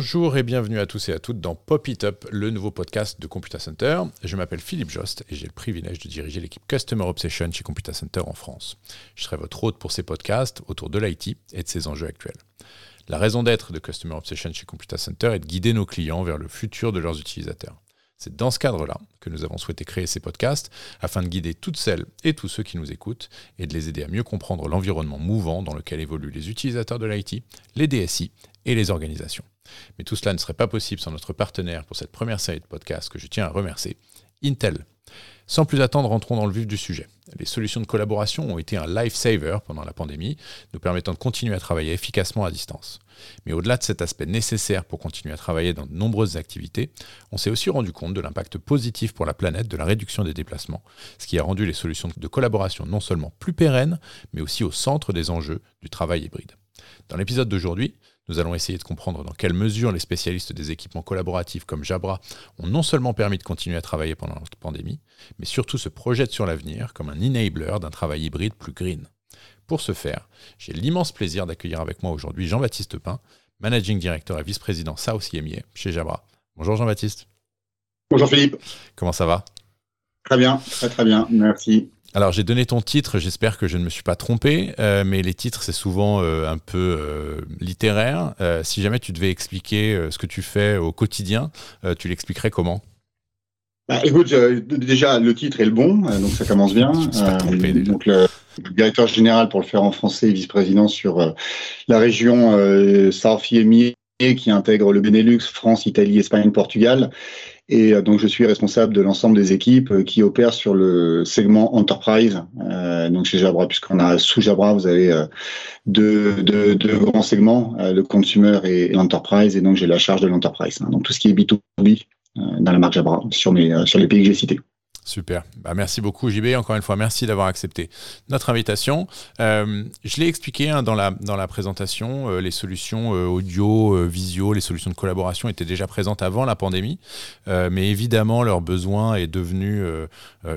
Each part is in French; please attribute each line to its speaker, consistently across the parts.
Speaker 1: Bonjour et bienvenue à tous et à toutes dans Pop It Up, le nouveau podcast de Computer Center. Je m'appelle Philippe Jost et j'ai le privilège de diriger l'équipe Customer Obsession chez Computer Center en France. Je serai votre hôte pour ces podcasts autour de l'IT et de ses enjeux actuels. La raison d'être de Customer Obsession chez Computer Center est de guider nos clients vers le futur de leurs utilisateurs. C'est dans ce cadre-là que nous avons souhaité créer ces podcasts afin de guider toutes celles et tous ceux qui nous écoutent et de les aider à mieux comprendre l'environnement mouvant dans lequel évoluent les utilisateurs de l'IT, les DSI et les organisations. Mais tout cela ne serait pas possible sans notre partenaire pour cette première série de podcasts que je tiens à remercier, Intel. Sans plus attendre, rentrons dans le vif du sujet. Les solutions de collaboration ont été un lifesaver pendant la pandémie, nous permettant de continuer à travailler efficacement à distance. Mais au-delà de cet aspect nécessaire pour continuer à travailler dans de nombreuses activités, on s'est aussi rendu compte de l'impact positif pour la planète de la réduction des déplacements, ce qui a rendu les solutions de collaboration non seulement plus pérennes, mais aussi au centre des enjeux du travail hybride. Dans l'épisode d'aujourd'hui, nous allons essayer de comprendre dans quelle mesure les spécialistes des équipements collaboratifs comme Jabra ont non seulement permis de continuer à travailler pendant la pandémie, mais surtout se projettent sur l'avenir comme un enabler d'un travail hybride plus green. Pour ce faire, j'ai l'immense plaisir d'accueillir avec moi aujourd'hui Jean-Baptiste Pain, Managing Director et Vice-président South EMEA chez Jabra. Bonjour Jean-Baptiste.
Speaker 2: Bonjour Philippe.
Speaker 1: Comment ça va?
Speaker 2: Très bien, très très bien, merci.
Speaker 1: Alors j'ai donné ton titre, j'espère que je ne me suis pas trompé, euh, mais les titres c'est souvent euh, un peu euh, littéraire. si jamais tu devais expliquer ce que tu fais au quotidien, tu l'expliquerais comment?
Speaker 2: Bah, Écoute, déjà le titre est le bon, donc ça commence bien. Donc le, directeur général pour le faire en français, vice-président sur la région South qui intègre le Benelux, France, Italie, Espagne, Portugal et euh, donc, je suis responsable de l'ensemble des équipes euh, qui opèrent sur le segment enterprise. Euh, donc, chez Jabra, puisqu'on a sous Jabra, vous avez euh, deux, deux, deux, grands segments, le consumer et, l'enterprise. Et donc, j'ai la charge de l'enterprise. Hein, donc, tout ce qui est B2B dans la marque Jabra sur, mes, sur les pays que j'ai cités.
Speaker 1: Super. Bah, merci beaucoup, JB. Encore une fois, merci d'avoir accepté notre invitation. Euh, je l'ai expliqué hein, dans, la, dans la présentation, euh, les solutions euh, audio, visio, les solutions de collaboration étaient déjà présentes avant la pandémie. mais évidemment, leur besoin est devenu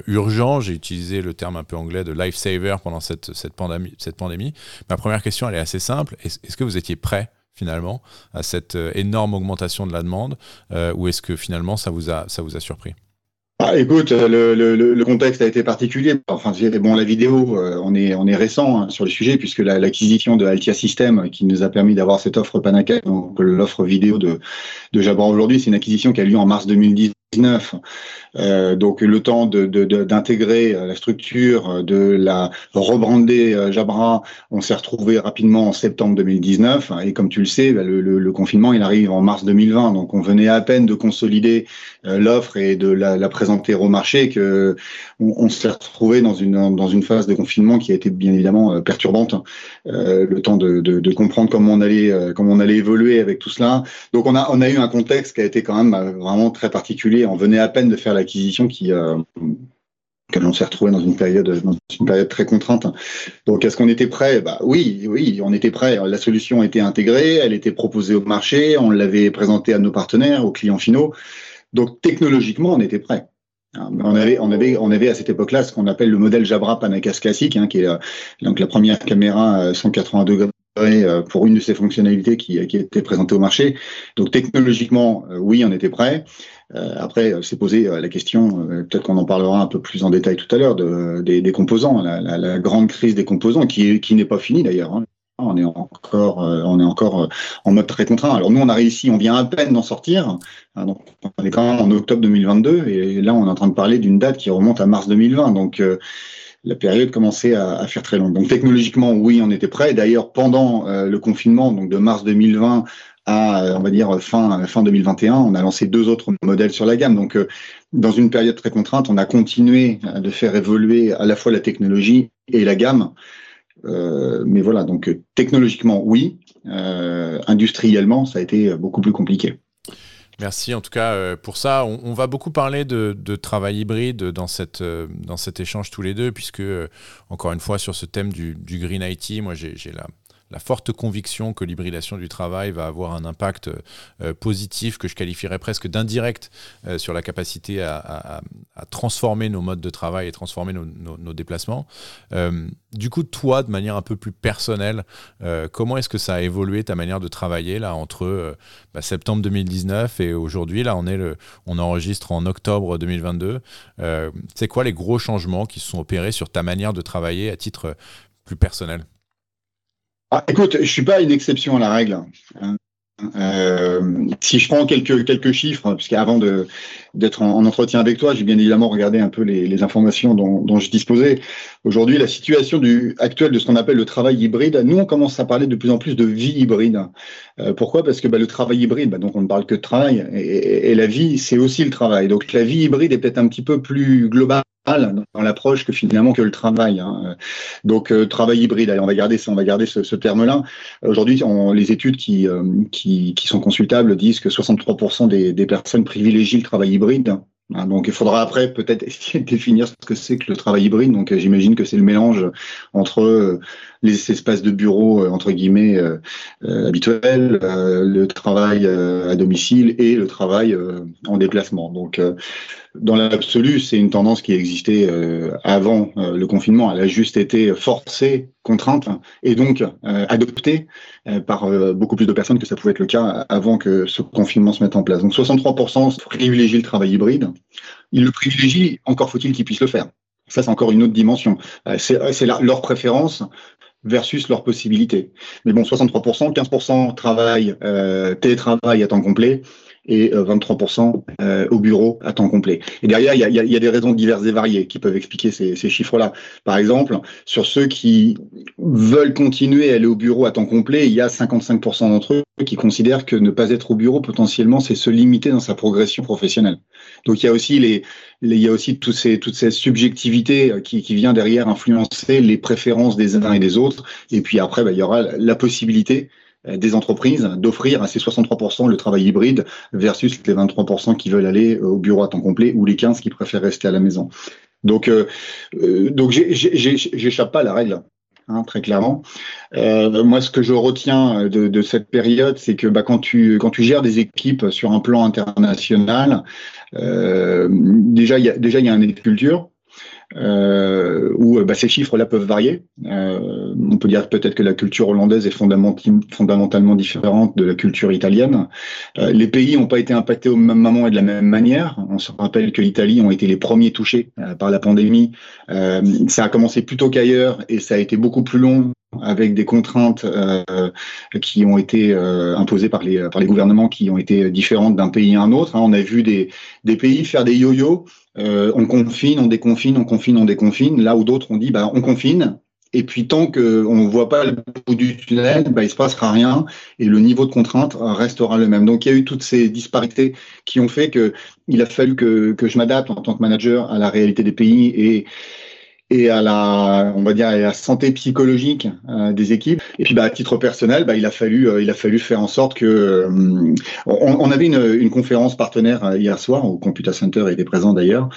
Speaker 1: urgent. J'ai utilisé le terme un peu anglais de lifesaver pendant cette, cette, pandémie. Ma première question, elle est assez simple. Est-ce que vous étiez prêt finalement à cette énorme augmentation de la demande ou est-ce que finalement ça vous a, ça vous a surpris?
Speaker 2: Ah, écoute, le, contexte a été particulier. Enfin, bon, la vidéo, euh, on est on est récent hein, sur le sujet puisque l'acquisition de Altia System qui nous a permis d'avoir cette offre Panakai, donc l'offre vidéo de de aujourd'hui, c'est une acquisition qui a lieu en mars 2010 euh, donc le temps d'intégrer de, euh, la structure, euh, de la rebrander Jabra, on s'est retrouvé rapidement en septembre 2019. Et comme tu le sais, bah, le, le, confinement il arrive en mars 2020, donc on venait à peine de consolider l'offre et de la, la, présenter au marché que on, on s'est retrouvé dans une dans une phase de confinement qui a été bien évidemment perturbante. Euh, le temps de, de, de, comprendre comment on allait comment on allait évoluer avec tout cela. Donc on a on a eu un contexte qui a été quand même vraiment très particulier on venait à peine de faire l'acquisition qui euh, que l'on s'est retrouvé dans une période dans une période très contrainte. Donc est-ce qu'on était prêt? Bah oui, oui, on était prêt. La solution était intégrée, elle était proposée au marché, on l'avait présentée à nos partenaires, aux clients finaux. Donc technologiquement, on était prêt. Hein, on avait, on avait, on avait à cette époque-là ce qu'on appelle le modèle Jabra Panacas classique, hein, qui est euh, donc la première caméra 180 euh, degrés euh, pour une de ces fonctionnalités qui, qui était présentée au marché. Donc technologiquement, oui, on était prêt. Euh, après, c'est posé la question, peut-être qu'on en parlera un peu plus en détail tout à l'heure, de, des, des, composants, la, la, la, grande crise des composants, qui, qui n'est pas finie d'ailleurs. Hein. On est encore, on est encore en mode très contraint. Alors nous, on a réussi, on vient à peine d'en sortir. Hein, donc on est quand même en octobre 2022 et là, on est en train de parler d'une date qui remonte à mars 2020. Donc la période commençait à, faire très longue. Donc technologiquement, oui, on était prêt. D'ailleurs, pendant euh, le confinement, donc de mars 2020 à, euh, on va dire, fin, fin 2021, on a lancé deux autres modèles sur la gamme. Donc, euh, dans une période très contrainte, on a continué de faire évoluer à la fois la technologie et la gamme. Mais voilà, donc technologiquement, oui. industriellement, ça a été beaucoup plus compliqué.
Speaker 1: Merci en tout cas euh, pour ça. On, va beaucoup parler de, travail hybride dans, cette, euh, dans cet échange tous les deux, puisque, euh, encore une fois, sur ce thème du, Green IT, moi j'ai la, la forte conviction que l'hybridation du travail va avoir un impact positif que je qualifierais presque d'indirect sur la capacité à, transformer nos modes de travail et transformer nos, déplacements. du coup, toi, de manière un peu plus personnelle, comment est-ce que ça a évolué ta manière de travailler là entre bah, septembre 2019 et aujourd'hui? Là, on, on enregistre en octobre 2022. c'est quoi les gros changements qui se sont opérés sur ta manière de travailler à titre plus personnel?
Speaker 2: Ah, Écoute, je suis pas une exception à la règle. Hein. Euh, si je prends quelques, quelques chiffres, puisqu'avant d'être en, entretien avec toi, j'ai bien évidemment regardé un peu les, informations dont, je disposais. Aujourd'hui, la situation du, actuelle de ce qu'on appelle le travail hybride, nous, on commence à parler de plus en plus de vie hybride. Euh, pourquoi? Parce que bah, le travail hybride, bah, donc on ne parle que de travail, et la vie, c'est aussi le travail. Donc la vie hybride est peut-être un petit peu plus globale dans l'approche que finalement que le travail. Hein. Donc euh, travail hybride, allez, on va garder ça, on va garder ce, ce terme-là. Aujourd'hui, les études qui, euh, qui, qui, sont consultables disent que 63% des, des personnes privilégient le travail hybride. Hein. donc il faudra après peut-être essayer de définir ce que c'est que le travail hybride. Donc j'imagine que c'est le mélange entre euh, les espaces de bureau entre guillemets habituels, le travail à domicile et le travail en déplacement. Donc dans l'absolu, c'est une tendance qui existait euh, avant euh, le confinement. Elle a juste été forcée, contrainte et donc euh, adoptée par beaucoup plus de personnes que ça pouvait être le cas avant que ce confinement se mette en place. Donc 63% privilégient le travail hybride. Ils le privilégient, encore faut-il qu'ils puissent le faire. Ça, c'est encore une autre dimension. c'est leur préférence versus leurs possibilités. Mais bon, 63%, 15% travail, télétravail à temps complet et 23% euh, euh, au bureau à temps complet. Et derrière, il y a, y a, des raisons diverses et variées qui peuvent expliquer ces, ces chiffres-là. Par exemple, sur ceux qui veulent continuer à aller au bureau à temps complet, il y a 55% d'entre eux qui considèrent que ne pas être au bureau, potentiellement, c'est se limiter dans sa progression professionnelle. Donc il y a aussi les, il y a aussi ces, toutes ces subjectivités qui, qui vient derrière influencer les préférences des uns et des autres. Et puis après, bah, il y aura la possibilité euh, des entreprises d'offrir à ces 63% le travail hybride versus les 23% qui veulent aller au bureau à temps complet ou les 15 qui préfèrent rester à la maison. Donc, euh, euh donc j'échappe pas à la règle. Hein, très clairement. Euh, moi, ce que je retiens de, cette période, c'est que bah, quand, tu, quand tu gères des équipes sur un plan international, euh, déjà, il y a, déjà, y a un culture euh, où bah, ces chiffres-là peuvent varier. Euh, on peut dire peut-être que la culture hollandaise est fondamentalement différente de la culture italienne. Euh, les pays n'ont pas été impactés au même moment et de la même manière. On se rappelle que l'Italie ont été les premiers touchés euh, par la pandémie. Euh, ça a commencé plus tôt qu'ailleurs et ça a été beaucoup plus long avec des contraintes euh, qui ont été euh, imposées par les, par les gouvernements qui ont été différentes d'un pays à un autre. Hein. On a vu des, des pays faire des yo-yo euh, on confine, on déconfine, on confine, on déconfine. Là où d'autres ont dit, bah, on confine. Et puis tant qu'on ne voit pas le bout du tunnel, bah, il se passera rien et le niveau de contrainte restera le même. Donc il y a eu toutes ces disparités qui ont fait que il a fallu que, que je m'adapte en tant que manager à la réalité des pays et, et à la, on va dire, à la santé psychologique euh, des équipes. Et puis, bah, à titre personnel, bah, il a fallu, euh, il a fallu faire en sorte que, euh, on, on, avait une, une, conférence partenaire hier soir où Computer Center était présent d'ailleurs.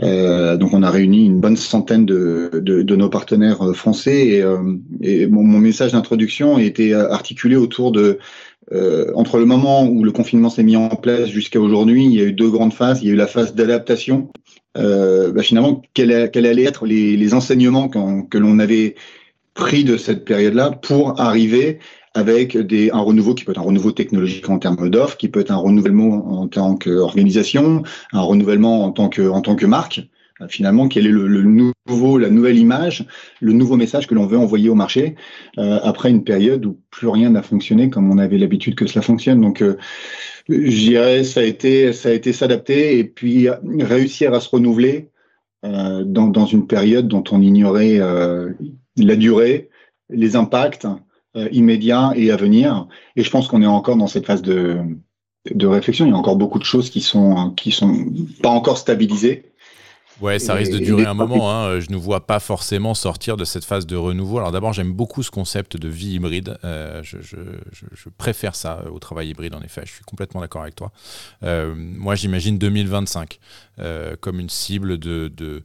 Speaker 2: donc, on a réuni une bonne centaine de, de, de nos partenaires français et, et mon, mon, message d'introduction était articulé autour de entre le moment où le confinement s'est mis en place jusqu'à aujourd'hui, il y a eu deux grandes phases. Il y a eu la phase d'adaptation euh, bah finalement, quels quel allaient être les, enseignements que l'on avait pris de cette période-là pour arriver avec des, un renouveau qui peut être un renouveau technologique en termes d'offres, qui peut être un renouvellement en tant qu'organisation, un renouvellement en tant que, en tant que marque. Euh, finalement, quel est le, nouveau, la nouvelle image, le nouveau message que l'on veut envoyer au marché euh, après une période où plus rien n'a fonctionné comme on avait l'habitude que cela fonctionne. Donc, euh, je dirais, ça a été, ça a été s'adapter et puis réussir à se renouveler euh, dans, une période dont on ignorait euh, la durée, les impacts euh, immédiats et à venir. Et je pense qu'on est encore dans cette phase de, de réflexion. Il y a encore beaucoup de choses qui sont qui sont pas encore stabilisées.
Speaker 1: Ouais, ça risque de durer un moment. Hein. Je ne vois pas forcément sortir de cette phase de renouveau. Alors d'abord, j'aime beaucoup ce concept de vie hybride. Euh, je, je, je, préfère ça au travail hybride, en effet. Je suis complètement d'accord avec toi. Euh, moi, j'imagine 2025 euh, comme une cible de, de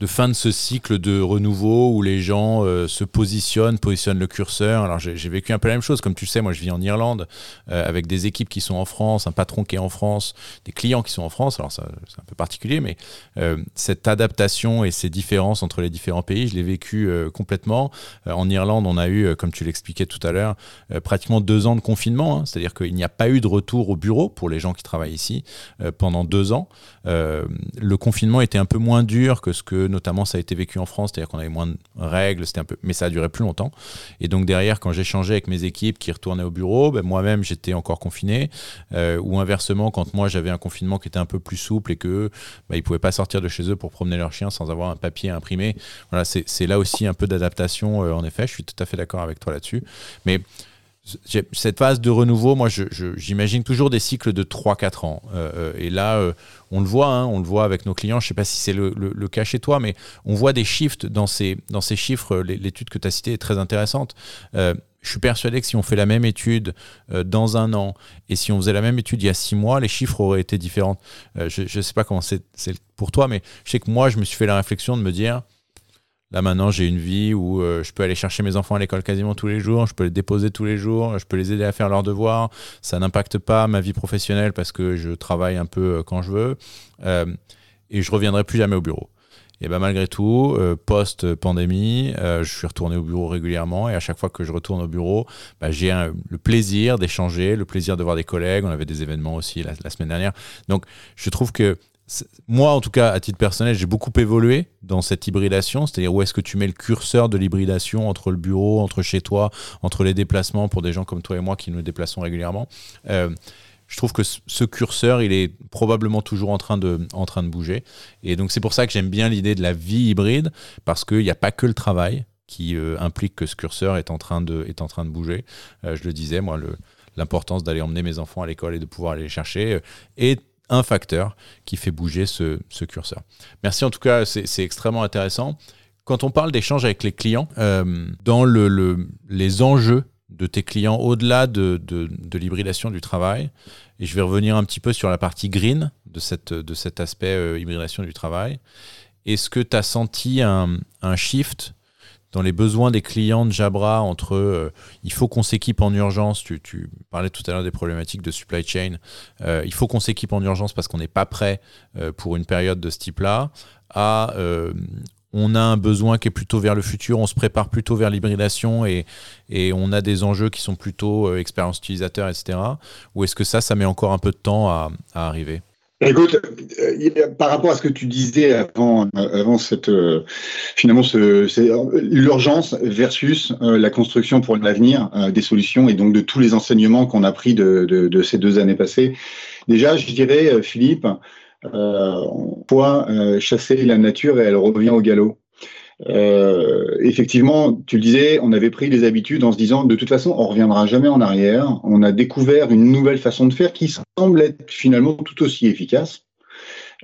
Speaker 1: de fin de ce cycle de renouveau où les gens euh, se positionnent, positionnent le curseur. Alors j'ai vécu un peu la même chose, comme tu sais, moi je vis en Irlande euh, avec des équipes qui sont en France, un patron qui est en France, des clients qui sont en France. Alors c'est un peu particulier, mais euh, cette adaptation et ces différences entre les différents pays, je l'ai vécu complètement. en Irlande, on a eu, comme tu l'expliquais tout à l'heure, pratiquement deux ans de confinement, hein. c'est-à-dire qu'il n'y a pas eu de retour au bureau pour les gens qui travaillent ici pendant deux ans. le confinement était un peu moins dur que ce que notamment ça a été vécu en France, c'est-à-dire qu'on avait moins de règles, c'était un peu, mais ça a duré plus longtemps. Et donc derrière, quand j'échangeais avec mes équipes qui retournaient au bureau, ben, moi-même j'étais encore confiné, euh, ou inversement, quand moi j'avais un confinement qui était un peu plus souple et que ben, ils pouvaient pas sortir de chez eux pour promener leur chien sans avoir un papier imprimé. Voilà, c'est là aussi un peu d'adaptation. Euh, en effet, je suis tout à fait d'accord avec toi là-dessus. Mais cette phase de renouveau, moi, j'imagine toujours des cycles de 3-4 ans. Euh, euh, et là, euh, on le voit, hein, on le voit avec nos clients. Je ne sais pas si c'est le, cas chez toi, mais on voit des shifts dans ces, chiffres. L'étude que tu as citée est très intéressante. je suis persuadé que si on fait la même étude dans un an et si on faisait la même étude il y a six mois, les chiffres auraient été différents. je ne sais pas comment c'est pour toi, mais je sais que moi, je me suis fait la réflexion de me dire Là maintenant, j'ai une vie où euh, je peux aller chercher mes enfants à l'école quasiment tous les jours, je peux les déposer tous les jours, je peux les aider à faire leurs devoirs. Ça n'impacte pas ma vie professionnelle parce que je travaille un peu euh, quand je veux. Euh, et je reviendrai plus jamais au bureau. Et ben malgré tout, post-pandémie, je suis retourné au bureau régulièrement et à chaque fois que je retourne au bureau, bah, j'ai le plaisir d'échanger, le plaisir de voir des collègues. On avait des événements aussi la, la semaine dernière. Donc je trouve que moi, en tout cas, à titre personnel, j'ai beaucoup évolué dans cette hybridation, c'est-à-dire où est-ce que tu mets le curseur de l'hybridation entre le bureau, entre chez toi, entre les déplacements pour des gens comme toi et moi qui nous déplaçons régulièrement. Euh, je trouve que ce curseur, il est probablement toujours en train de, en train de bouger. Et donc, c'est pour ça que j'aime bien l'idée de la vie hybride, parce qu'il n'y a pas que le travail qui euh, implique que ce curseur est en train de, est en train de bouger. Euh, je le disais, moi, l'importance d'aller emmener mes enfants à l'école et de pouvoir aller les chercher un facteur qui fait bouger ce, curseur. Merci en tout cas, c'est extrêmement intéressant. Quand on parle d'échange avec les clients, euh, dans le, les enjeux de tes clients au-delà de, l'hybridation du travail, et je vais revenir un petit peu sur la partie green de, cet aspect euh, hybridation du travail, est-ce que tu as senti un shift dans les besoins des clients de Jabra entre euh, il faut qu'on s'équipe en urgence, tu, parlais tout à l'heure des problématiques de supply chain, euh, il faut qu'on s'équipe en urgence parce qu'on n'est pas prêt euh, pour une période de ce type-là, à on a un besoin qui est plutôt vers le futur, on se prépare plutôt vers l'hybridation et, et on a des enjeux qui sont plutôt expérience utilisateur, etc. Ou est-ce que ça, ça met encore un peu de temps à arriver?
Speaker 2: Écoute, euh, par rapport à ce que tu disais avant, avant cette, euh, finalement, ce, l'urgence versus euh, la construction pour l'avenir des solutions et donc de tous les enseignements qu'on a pris de, de, de, ces deux années passées. Déjà, je dirais, Philippe, on peut chasser la nature et elle revient au galop. Euh, effectivement, tu le disais, on avait pris des habitudes en se disant de toute façon, on reviendra jamais en arrière. On a découvert une nouvelle façon de faire qui semble être finalement tout aussi efficace.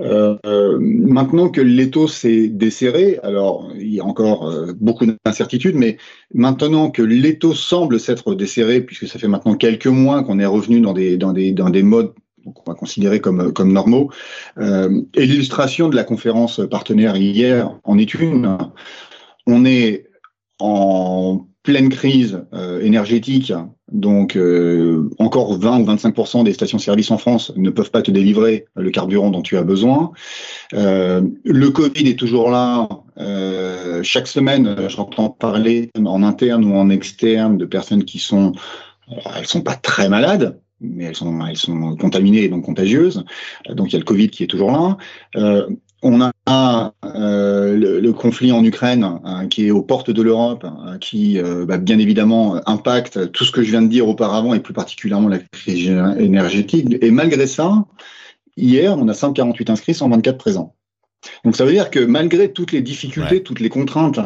Speaker 2: Euh, maintenant que l'étau s'est desserré, alors il y a encore euh, beaucoup d'incertitudes, mais maintenant que l'étau semble s'être desserré, puisque ça fait maintenant quelques mois qu'on est revenu dans des, dans des, dans des modes qu'on va considérer comme, comme normaux. Euh, et l'illustration de la conférence partenaire hier en est une. On est en pleine crise euh, énergétique, donc euh, encore 20 ou 25% des stations-service en France ne peuvent pas te délivrer le carburant dont tu as besoin. le Covid est toujours là. chaque semaine, j'entends parler en interne ou en externe de personnes qui sont, elles sont pas très malades, mais elles sont, elles sont contaminées et donc contagieuses. Donc il y a le Covid qui est toujours là. Euh, on a euh, le, conflit en Ukraine hein, qui est aux portes de l'Europe, hein, qui euh, bah, bien évidemment impacte tout ce que je viens de dire auparavant et plus particulièrement la crise énergétique. Et malgré ça, hier, on a 148 inscrits, 124 présents. Donc ça veut dire que malgré toutes les difficultés, toutes les contraintes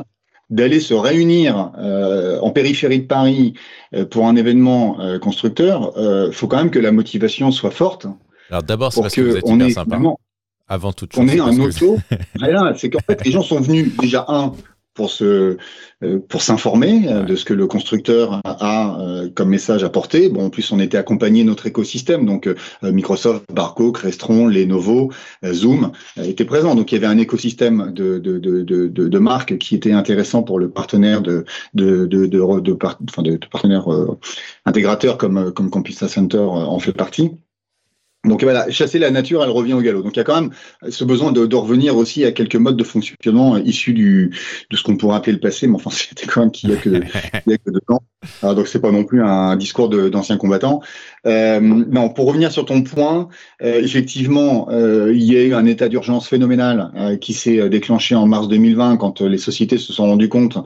Speaker 2: d'aller se réunir euh, en périphérie de Paris euh, pour un événement euh, constructeur, il faut quand même que la motivation soit forte.
Speaker 1: Alors d'abord, c'est parce que, vous êtes hyper sympa. Avant toute chose.
Speaker 2: On est un auto. c'est qu'en fait, les gens sont venus déjà un pour se euh, pour s'informer euh, de ce que le constructeur a, euh, comme message à porter. Bon, en plus, on était accompagné notre écosystème, donc Microsoft, Barco, Crestron, Lenovo, Zoom étaient présents. Donc, il y avait un écosystème de, de, de, de, de marques qui était intéressant pour le partenaire de, de, de, de, de, enfin de, partenaires intégrateurs comme, comme Center en fait partie. Donc voilà, chasser la nature, elle revient au galop. Donc il y a quand même ce besoin de, de revenir aussi à quelques modes de fonctionnement issus du, de ce qu'on pourrait appeler le passé, mais enfin c'était quand même qu'il y a que, il y a que deux ans. Alors, donc c'est pas non plus un discours d'anciens combattants. Euh, non, pour revenir sur ton point, euh, effectivement, euh, il y a eu un état d'urgence phénoménal euh, qui s'est déclenché en mars 2020 quand les sociétés se sont rendues compte,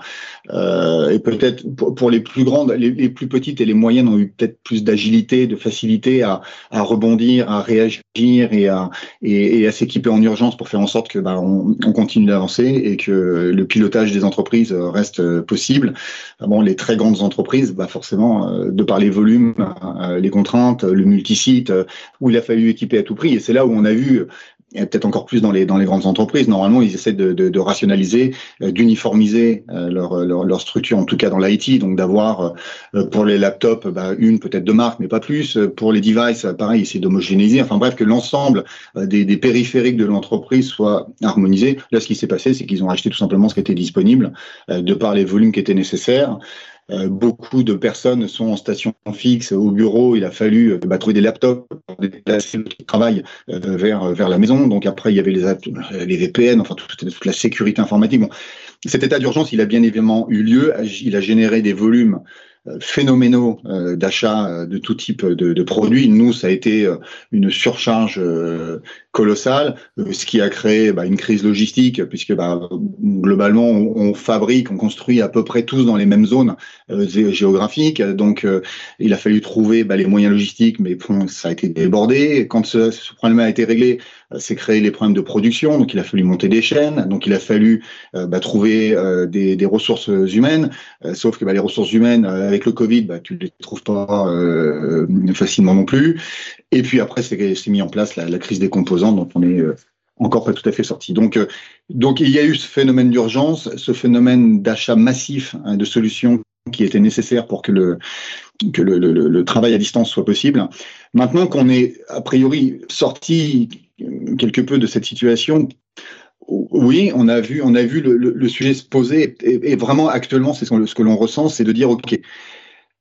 Speaker 2: et peut-être pour, les plus grandes, les, les, plus petites et les moyennes ont eu peut-être plus d'agilité, de facilité à, à rebondir à réagir et à, et, à s'équiper en urgence pour faire en sorte que bah, on, on, continue d'avancer et que le pilotage des entreprises reste possible. Bon, les très grandes entreprises, bah forcément, euh, de par les volumes, euh, les contraintes, le multisite, euh, où il a fallu équiper à tout prix. Et c'est là où on a vu et peut-être encore plus dans les, dans les grandes entreprises. Normalement, ils essaient de, de, de rationaliser, euh, d'uniformiser euh, leur, leur, leur, structure, en tout cas dans l'IT, donc d'avoir euh, pour les laptops bah, une peut-être deux marques, mais pas plus. Pour les devices, pareil, essayer d'homogénéiser. Enfin bref, que l'ensemble des, des, périphériques de l'entreprise soit harmonisé. Là, ce qui s'est passé, c'est qu'ils ont acheté tout simplement ce qui était disponible, de par les volumes qui étaient nécessaires. Euh, beaucoup de personnes sont en station fixe au bureau. Il a fallu euh, bah, trouver des laptops pour déplacer le travail euh, vers, vers la maison. Donc après, il y avait les, les VPN, enfin toute, toute la sécurité informatique. Bon, cet état d'urgence, il a bien évidemment eu lieu. Il a généré des volumes phénoménaux euh, d'achat euh, de tout type de, produits. Nous, ça a été euh, une surcharge colossale, ce qui a créé bah, une crise logistique, puisque bah, globalement, on, fabrique, on construit à peu près tous dans les mêmes zones géographiques. Donc, il a fallu trouver bah, les moyens logistiques, mais ça a été débordé. Quand ce problème a été réglé, c'est créé les problèmes de production, donc il a fallu monter des chaînes, donc il a fallu euh, bah, trouver euh, des, des, ressources humaines, euh, sauf que bah, les ressources humaines, avec le Covid, bah, tu les trouves pas facilement non plus. Et puis après, c'est mis en place la, la, crise des composants, dont on est encore pas tout à fait sorti. Donc, donc il y a eu ce phénomène d'urgence, ce phénomène d'achat massif hein, de solutions qui était nécessaire pour que le que le, le, le, travail à distance soit possible. Maintenant qu'on est a priori sorti quelque peu de cette situation. Oui, on a vu, on a vu le, sujet se poser et, vraiment actuellement, c'est ce que l'on ressent, c'est de dire ok,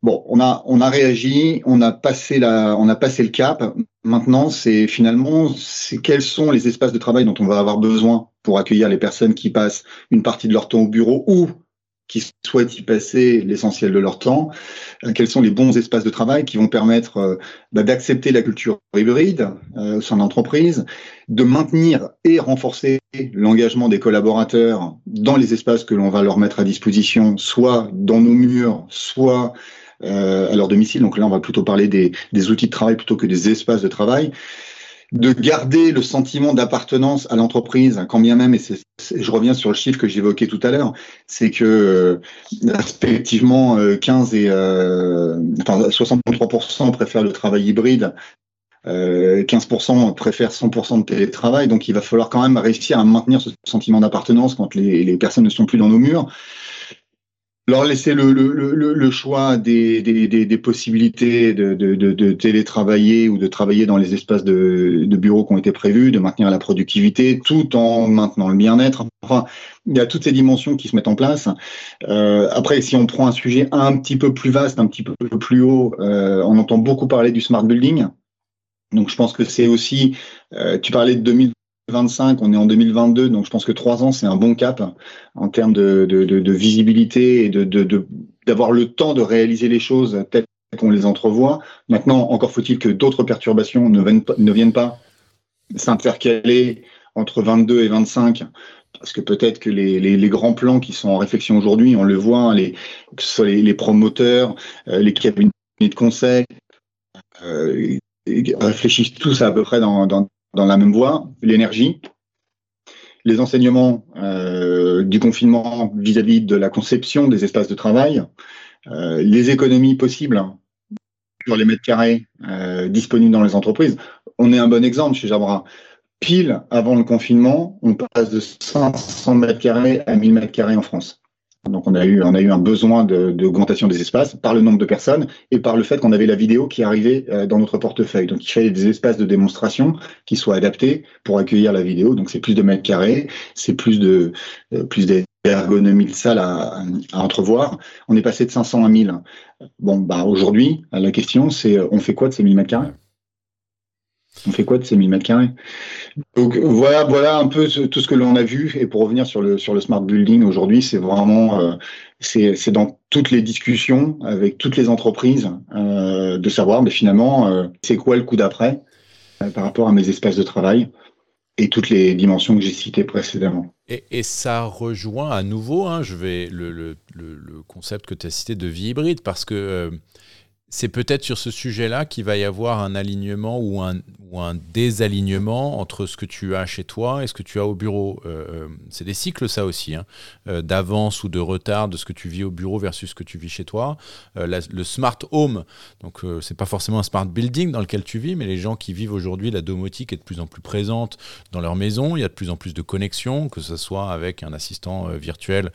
Speaker 2: bon, on a on a réagi, on a passé la, on a passé le cap. Maintenant, c'est finalement, c'est quels sont les espaces de travail dont on va avoir besoin pour accueillir les personnes qui passent une partie de leur temps au bureau ou qui souhaitent y passer l'essentiel de leur temps, euh, quels sont les bons espaces de travail qui vont permettre euh, bah, d'accepter la culture hybride euh, au sein de l'entreprise, de maintenir et renforcer l'engagement des collaborateurs dans les espaces que l'on va leur mettre à disposition, soit dans nos murs, soit à leur domicile. Donc là, on va plutôt parler des, des outils de travail plutôt que des espaces de travail de garder le sentiment d'appartenance à l'entreprise, quand bien même, et je reviens sur le chiffre que j'évoquais tout à l'heure, c'est que euh, respectivement 15 euh, et euh, enfin 63% préfèrent le travail hybride, 15% préfèrent 100% de télétravail, donc il va falloir quand même réussir à maintenir ce sentiment d'appartenance quand les, les personnes ne sont plus dans nos murs leur laisser le, le, choix des, possibilités de, télétravailler ou de travailler dans les espaces de, de bureaux qui ont été prévus, de maintenir la productivité, tout en maintenant le bien-être. Enfin, il y a toutes ces dimensions qui se mettent en place. Euh, après, si on prend un sujet un petit peu plus vaste, un petit peu plus haut, euh, on entend beaucoup parler du smart building. Donc, je pense que c'est aussi, euh, tu parlais de 2000 25, on est en 2022, donc je pense que trois ans, c'est un bon cap en termes de, visibilité et d'avoir de, le temps de réaliser les choses telles qu'on les entrevoit. Maintenant, encore faut-il que d'autres perturbations ne viennent, ne viennent pas s'intercaler entre 22 et 25 parce que peut-être que les, grands plans qui sont en réflexion aujourd'hui, on le voit, les, que ce soit les, promoteurs, euh, les cabinets de conseil, euh, réfléchissent tous à peu près dans, dans, dans la même voie, l'énergie, les enseignements euh, du confinement vis-à-vis de la conception des espaces de travail, euh, les économies possibles sur les mètres carrés euh, disponibles dans les entreprises. On est un bon exemple chez Jabra. Pile avant le confinement, on passe de 500 mètres carrés à 1000 mètres carrés en France. Donc on a eu, on a eu un besoin d'augmentation des espaces par le nombre de personnes et par le fait qu'on avait la vidéo qui arrivait euh, dans notre portefeuille. Donc il fallait des espaces de démonstration qui soient adaptés pour accueillir la vidéo. Donc c'est plus de mètres carrés, c'est plus de euh, plus d'ergonomie de salle à, à, entrevoir. On est passé de 500 à 1000. Bon, bah aujourd'hui, la question c'est on fait quoi de ces 1000 mètres carrés? On fait quoi de ces 1000 mètres carrés? Donc voilà, voilà un peu tout ce que l'on a vu. Et pour revenir sur le sur le smart building aujourd'hui, c'est vraiment euh, c'est dans toutes les discussions avec toutes les entreprises euh, de savoir, mais finalement, euh, c'est quoi le coup d'après par rapport à mes espaces de travail et toutes les dimensions que j'ai citées précédemment.
Speaker 1: Et, et, ça rejoint à nouveau, hein, je vais le, le, le, le, concept que tu as cité de vie hybride, parce que c'est peut-être sur ce sujet-là qu'il va y avoir un alignement ou un, désalignement entre ce que tu as chez toi et ce que tu as au bureau. Euh, euh, c'est des cycles, ça aussi, hein. euh, d'avance ou de retard de ce que tu vis au bureau versus ce que tu vis chez toi. le smart home, donc c'est pas forcément un smart building dans lequel tu vis, mais les gens qui vivent aujourd'hui, la domotique est de plus en plus présente dans leur maison. Il y a de plus en plus de connexions, que ce soit avec un assistant virtuel.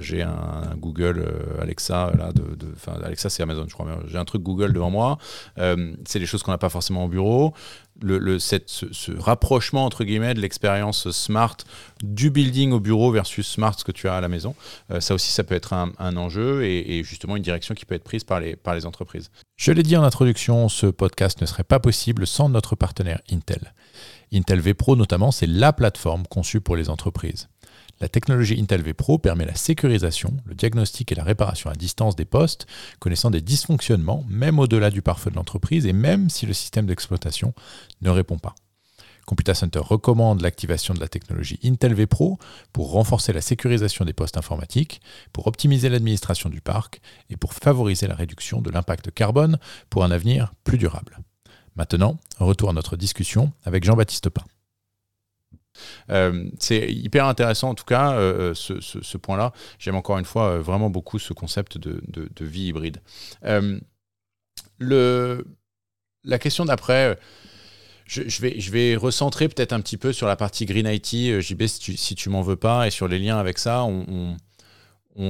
Speaker 1: j'ai un, Google Alexa, là, de, Alexa c'est Amazon, je crois, j'ai un truc Google devant moi. Euh, c'est des choses qu'on n'a pas forcément au bureau. Le, ce, rapprochement entre guillemets de l'expérience smart du building au bureau versus smart ce que tu as à la maison, euh, ça aussi ça peut être un, enjeu et, justement une direction qui peut être prise par les, par les entreprises. Je l'ai dit en introduction, ce podcast ne serait pas possible sans notre partenaire Intel. Intel vPro notamment, c'est la plateforme conçue pour les entreprises. La technologie Intel V Pro permet la sécurisation, le diagnostic et la réparation à distance des postes, connaissant des dysfonctionnements, même au-delà du pare-feu de l'entreprise et même si le système d'exploitation ne répond pas. Computer Center recommande l'activation de la technologie Intel V Pro pour renforcer la sécurisation des postes informatiques, pour optimiser l'administration du parc et pour favoriser la réduction de l'impact carbone pour un avenir plus durable. Maintenant, retour à notre discussion avec Jean-Baptiste Pain. Euh, c'est hyper intéressant en tout cas euh, ce, ce, point-là. J'aime encore une fois euh, vraiment beaucoup ce concept de, vie hybride. le, la question d'après, je, vais, je vais recentrer peut-être un petit peu sur la partie Green IT, JB, si tu, m'en veux pas, et sur les liens avec ça.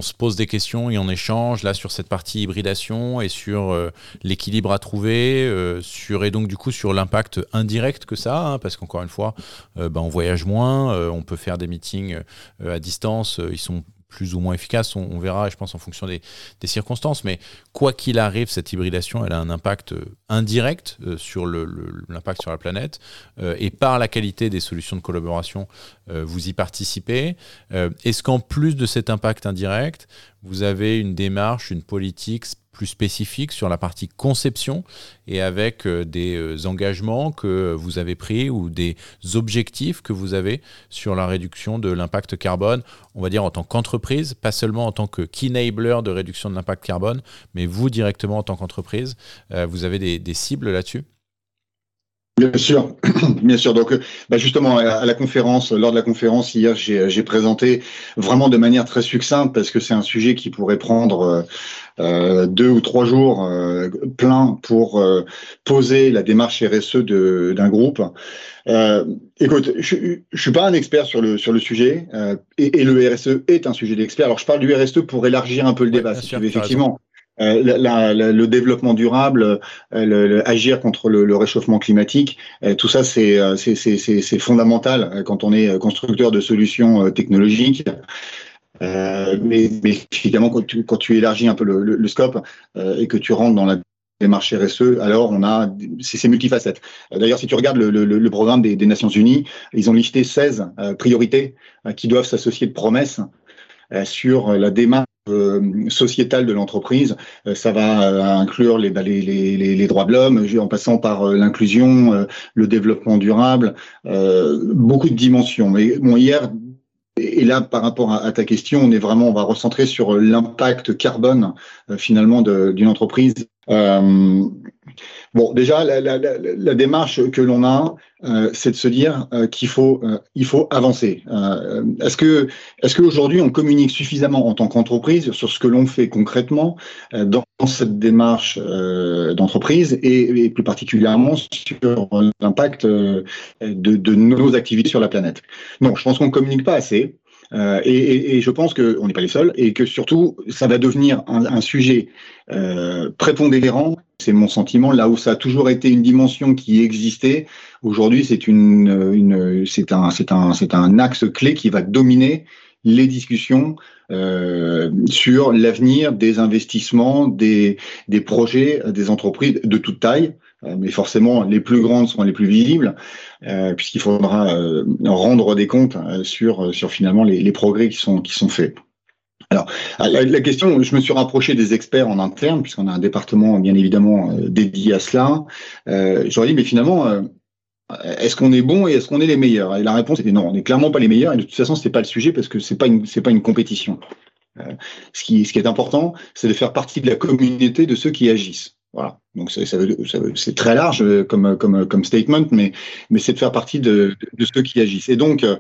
Speaker 1: Se pose des questions et on échange là sur cette partie hybridation et sur euh, l'équilibre à trouver, euh, sur et donc du coup sur l'impact indirect que ça, a, hein, parce qu'encore une fois, euh, ben, on voyage moins, on peut faire des meetings à distance, ils sont plus ou moins efficace. On, verra, je pense, en fonction des, circonstances. Mais quoi qu'il arrive, cette hybridation, elle a un impact euh, indirect euh, sur l'impact sur la planète. Euh, et par la qualité des solutions de collaboration, vous y participez. Est-ce qu'en plus de cet impact indirect, vous avez une démarche, une politique plus spécifique sur la partie conception et avec euh, des euh, engagements que vous avez pris ou des objectifs que vous avez sur la réduction de l'impact carbone, on va dire en tant qu'entreprise, pas seulement en tant que enabler de réduction de l'impact carbone, mais vous directement en tant qu'entreprise, euh, vous avez des, cibles là-dessus?
Speaker 2: Bien sûr, bien sûr. Donc, bah, justement, à la conférence, lors de la conférence hier, j'ai présenté vraiment de manière très succincte parce que c'est un sujet qui pourrait prendre euh, deux ou trois jours euh, pleins pour euh, poser la démarche RSE d'un groupe. écoute, je, je suis pas un expert sur le sur le sujet et, et, le RSE est un sujet d'expert. Alors je parle du RSE pour élargir un peu le débat, si tu veux, effectivement. Euh, le développement durable, le, agir contre le, réchauffement climatique, tout ça c'est fondamental quand on est constructeur de solutions technologiques. Euh, mais, évidemment, quand tu, élargis un peu le, scope euh, et que tu rentres dans la démarche RSE, alors on a c'est multifacette. D'ailleurs, si tu regardes le, programme des, Nations Unies, ils ont listé 16 euh, priorités euh, qui doivent s'associer de promesses sur la démarche sociétale de l'entreprise. Ça va inclure les, bah, les, droits de l'homme, en passant par l'inclusion, le développement durable, beaucoup de dimensions. Mais hier, et là, par rapport à, ta question, on est vraiment, on va recentrer sur l'impact carbone euh, finalement d'une entreprise. Euh, bon, déjà, la, démarche que l'on a, euh, c'est de se dire euh, qu'il faut, faut avancer. est-ce que, est-ce qu'aujourd'hui on communique suffisamment en tant qu'entreprise sur ce que l'on fait concrètement dans cette démarche d'entreprise et, et, plus particulièrement sur l'impact de, de nos activités sur la planète? Non, je pense qu'on communique pas assez. Euh, et, je pense qu'on n'est pas les seuls et que surtout, ça va devenir un, sujet euh, prépondérant. C'est mon sentiment. Là où ça a toujours été une dimension qui existait, aujourd'hui, c'est une, une c'est un, c'est un, un axe clé qui va dominer les discussions euh, sur l'avenir des investissements, des, des projets, des entreprises de toute taille. Euh, mais forcément, les plus grandes seront les plus visibles, euh, puisqu'il faudra euh, rendre des comptes sur, sur finalement les, les, progrès qui sont, qui sont faits. Alors, la, question, je me suis rapproché des experts en interne, puisqu'on a un département bien évidemment dédié à cela. Euh, J'aurais dit, mais finalement, est-ce qu'on est bon et est-ce qu'on est les meilleurs? Et la réponse était non, on n'est clairement pas les meilleurs. Et de toute façon, c'est pas le sujet parce que c'est pas une, pas une compétition. Euh, ce qui, ce qui est important, c'est de faire partie de la communauté de ceux qui agissent. Voilà. Donc ça, ça, c'est très large euh, comme, comme, comme statement, mais, mais c'est de faire partie de, de, ceux qui agissent. Et donc, euh,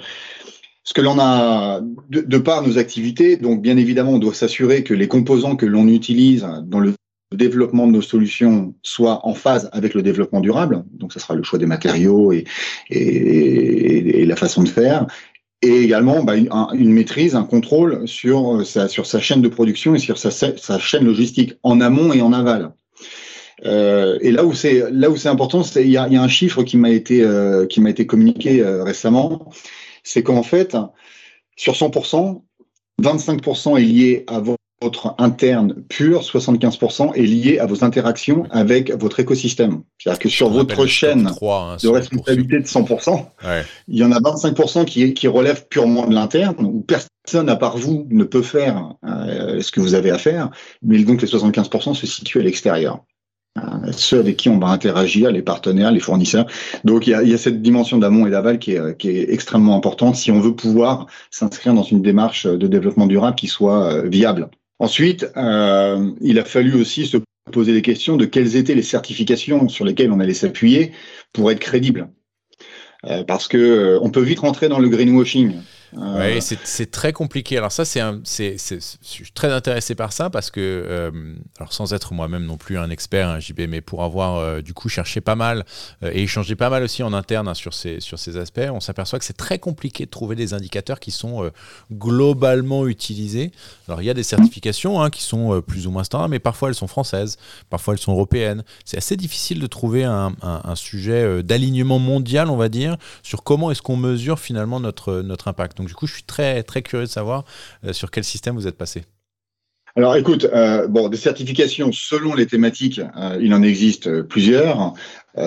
Speaker 2: ce que l'on a de, de, par nos activités, donc bien évidemment, on doit s'assurer que les composants que l'on utilise dans le développement de nos solutions soient en phase avec le développement durable. Donc, ce sera le choix des matériaux et, et, et la façon de faire. Et également bah, une, maîtrise, un contrôle sur sa, sur sa chaîne de production et sur sa chaîne logistique en amont et en aval. Euh, et là où c'est là où c'est important, c'est il y a, y a, un chiffre qui m'a été euh, qui m'a été communiqué euh, récemment, c'est qu'en fait sur 100%, 25% est lié à votre interne pur, 75% est lié à vos interactions avec votre écosystème. C'est-à-dire que sur votre chaîne 3, hein, de responsabilité de 100%, ouais. il y en a 25% qui, qui relèvent purement de l'interne, où personne à part vous ne peut faire euh, ce que vous avez à faire, mais donc les 75% se situent à l'extérieur. Euh, ceux avec qui on va interagir, les partenaires, les fournisseurs. Donc il y a, il y a cette dimension d'amont et d'aval qui est, qui est extrêmement importante si on veut pouvoir s'inscrire dans une démarche de développement durable qui soit euh, viable. Ensuite, euh, il a fallu aussi se poser des questions de quelles étaient les certifications sur lesquelles on allait s'appuyer pour être crédible. Euh, parce que euh, on peut vite rentrer dans le greenwashing.
Speaker 1: Euh, oui, c'est très compliqué. Alors ça, c'est je suis très intéressé par ça parce que, euh, alors sans être moi-même non plus un expert, un JB, mais pour avoir euh, du coup cherché pas mal et échangé pas mal aussi en interne hein, sur, ces, sur ces aspects, on s'aperçoit que c'est très compliqué de trouver des indicateurs qui sont globalement utilisés. Alors il y a des certifications hein, qui sont plus ou moins standards, mais parfois elles sont françaises, parfois elles sont européennes. C'est assez difficile de trouver un, un, un sujet d'alignement mondial, on va dire, sur comment est-ce qu'on mesure finalement notre, notre impact. Donc du coup, je suis très très curieux de savoir euh, sur quel système vous êtes passé.
Speaker 2: Alors écoute, euh, bon, des certifications selon les thématiques, euh, il en existe plusieurs,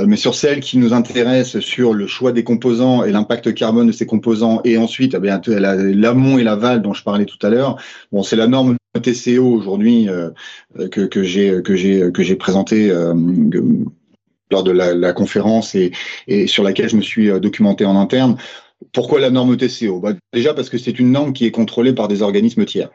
Speaker 2: mais sur celles qui nous intéressent sur le choix des composants et l'impact carbone de ces composants, et ensuite eh l'amont et l'aval dont je parlais tout à l'heure, bon, c'est la norme TCO aujourd'hui que, j'ai que j'ai que j'ai présenté lors de la, conférence et, sur laquelle je me suis documenté en interne. Pourquoi la norme TCO bah, Déjà parce que c'est une norme qui est contrôlée par des organismes tiers.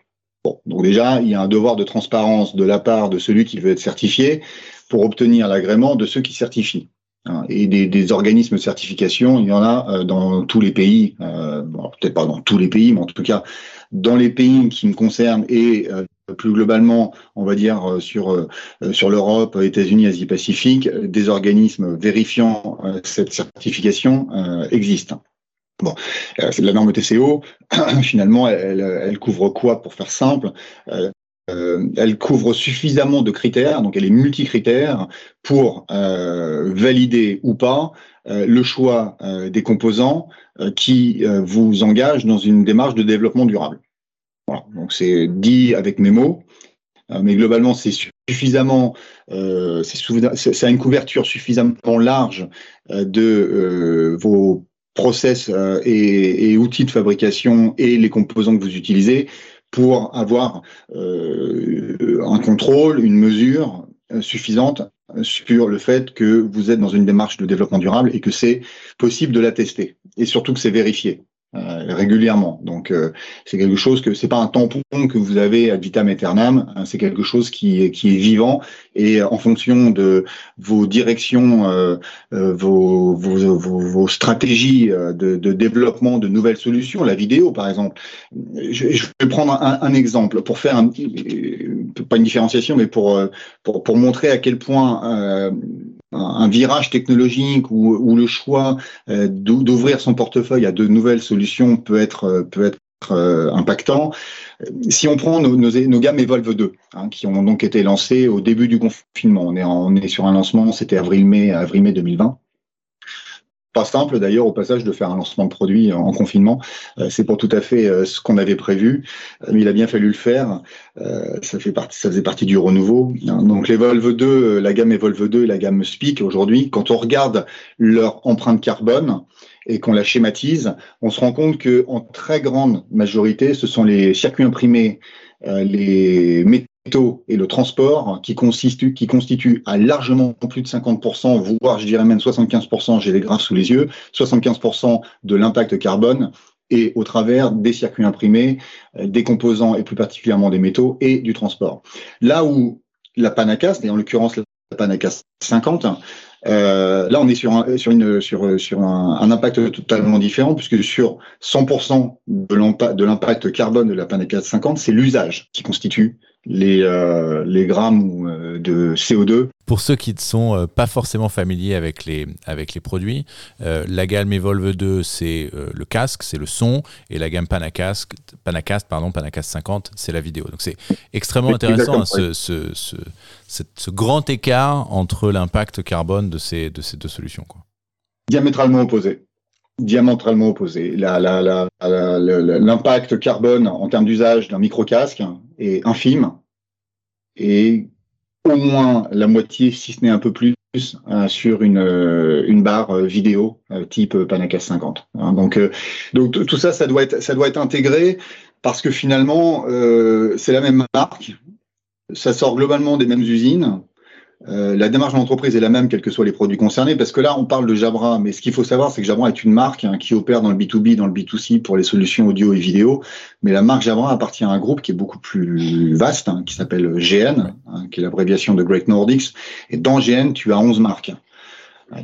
Speaker 2: Bon, donc déjà, il y a un devoir de transparence de la part de celui qui veut être certifié pour obtenir l'agrément de ceux qui certifient. Hein. Et des, des, organismes de certification, il y en a euh, dans tous les pays, euh, peut-être pas dans tous les pays, mais en tout cas dans les pays qui me concernent et euh, plus globalement, on va dire euh, sur euh, sur l'Europe, États-Unis, Asie-Pacifique, des organismes vérifiant cette certification existent. Bon, euh, c'est la norme TCO. Finalement, elle, elle, couvre quoi pour faire simple? Euh, euh, Elle couvre suffisamment de critères, donc elle est multicritère pour euh, valider ou pas euh, le choix des composants qui vous engagent dans une démarche de développement durable. Voilà, donc c'est dit avec mes mots, mais globalement c'est suffisamment, c'est ça a une couverture suffisamment large de vos process euh, et, outils de fabrication et les composants que vous utilisez pour avoir euh, un contrôle, une mesure euh, suffisante sur le fait que vous êtes dans une démarche de développement durable et que c'est possible de la tester et surtout que c'est vérifié. Euh, régulièrement. Donc euh, c'est quelque chose que c'est pas un tampon que vous avez à vitam aeternam, hein, c'est quelque chose qui, qui est vivant et en fonction de vos directions, euh, vos, vos, vos, stratégies de, de, développement de nouvelles solutions, la vidéo par exemple. Je, je vais prendre un, un, exemple pour faire un, pas une différenciation, mais pour, pour, pour montrer à quel point un virage technologique ou, le choix euh, d'ouvrir son portefeuille à de nouvelles solutions peut être, euh, peut être impactant. Si on prend nos, gammes Evolve 2, hein, qui ont donc été lancées au début du confinement, on est, on est sur un lancement, c'était avril-mai avril-mai 2020 pas simple d'ailleurs au passage de faire un lancement de produit en confinement. Euh, c'est pour tout à fait euh, ce qu'on avait prévu, mais il a bien fallu le faire. Euh, ça fait partie, ça faisait partie du renouveau. Hein. Donc les Volvo 2, la gamme Evolve 2 et la gamme Speak aujourd'hui, quand on regarde leur empreinte carbone et qu'on la schématise, on se rend compte que en très grande majorité, ce sont les circuits imprimés, les et le transport qui constitue, qui constitue à largement plus de 50%, voire je dirais même 75%, j'ai les graphes sous les yeux, 75% de l'impact carbone et au travers des circuits imprimés, euh, des composants et plus particulièrement des métaux et du transport. Là où la Panacast, et en l'occurrence la Panacast 50, euh, là, on est sur un, impact totalement différent, puisque sur 100% de l'impact carbone de la Panacast 50, c'est l'usage qui constitue les, euh, les grammes euh, de CO2.
Speaker 1: Pour ceux qui ne sont euh, pas forcément familiers avec les, avec les produits, la gamme Evolve 2, c'est le casque, c'est le son, et la gamme Panacast, Panacast, pardon, Panacast 50, c'est la vidéo. Donc c'est extrêmement intéressant hein, ce, ce, ce, ce, grand écart entre l'impact carbone de ces, de ces deux solutions. Quoi.
Speaker 2: Diamétralement opposé diamétralement opposé. L'impact carbone en termes d'usage d'un micro-casque est infime et au moins la moitié, si ce n'est un peu plus, euh, sur une, euh, une barre euh, vidéo type Panacast 50. Hein. donc, donc tout ça, ça doit être, ça doit être intégré parce que finalement, c'est la même marque, ça sort globalement des mêmes usines, euh, la démarche de l'entreprise est la même, quels que soient les produits concernés, parce que là, on parle de Jabra, mais ce qu'il faut savoir, c'est que Jabra est une marque hein, qui opère dans le B2B, dans le B2C pour les solutions audio et vidéo, mais la marque Jabra appartient à un groupe qui est beaucoup plus vaste, hein, qui s'appelle GN, hein, qui est l'abréviation de Great Nordics, et dans GN, tu as 11 marques.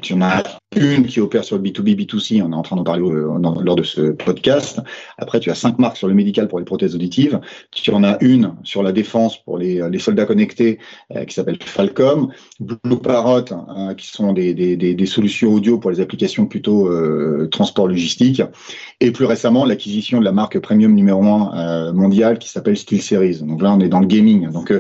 Speaker 2: Tu en as une qui opère sur le B2B, B2C, on est en train d'en parler euh, lors de ce podcast. Après, tu as cinq marques sur le médical pour les prothèses auditives. Tu en as une sur la défense pour les, les soldats connectés euh, qui s'appelle Falcom. Blue Parrot, qui sont des, solutions audio pour les applications plutôt euh, transport logistique. Et plus récemment, l'acquisition de la marque premium numéro un euh, mondiale qui s'appelle SteelSeries. Donc là, on est dans le gaming. Donc,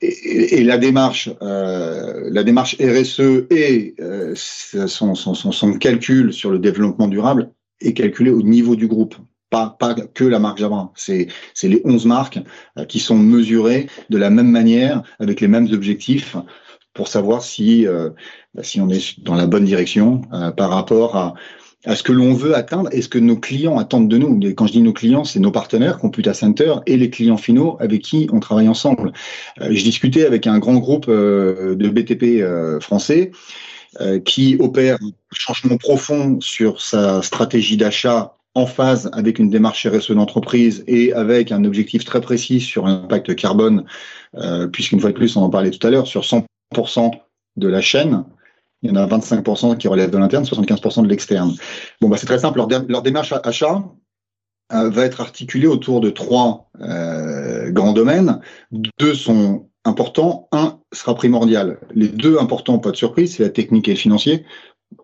Speaker 2: et, la démarche, la démarche RSE et son, son, calcul sur le développement durable est calculé au niveau du groupe. Pas, pas que la marque Jabra, c'est les 11 marques euh, qui sont mesurées de la même manière, avec les mêmes objectifs, pour savoir si, euh, bah, si on est dans la bonne direction euh, par rapport à, à ce que l'on veut atteindre et ce que nos clients attendent de nous. Quand je dis nos clients, c'est nos partenaires, Computa Center, et les clients finaux avec qui on travaille ensemble. je discutais avec un grand groupe de BTP français euh, qui opère un changement profond sur sa stratégie d'achat en phase avec une démarche RSE d'entreprise et avec un objectif très précis sur l'impact carbone, euh, puisqu'une fois de plus, on en parlait tout à l'heure, sur 100% de la chaîne, il y en a 25% qui relèvent de l'interne, 75% de l'externe. Bon, bah, c'est très simple. Leur, démarche achat euh, va être articulée autour de trois euh, grands domaines. Deux sont important, un sera primordial. Les deux importants, pas de surprise, c'est la technique et le financier.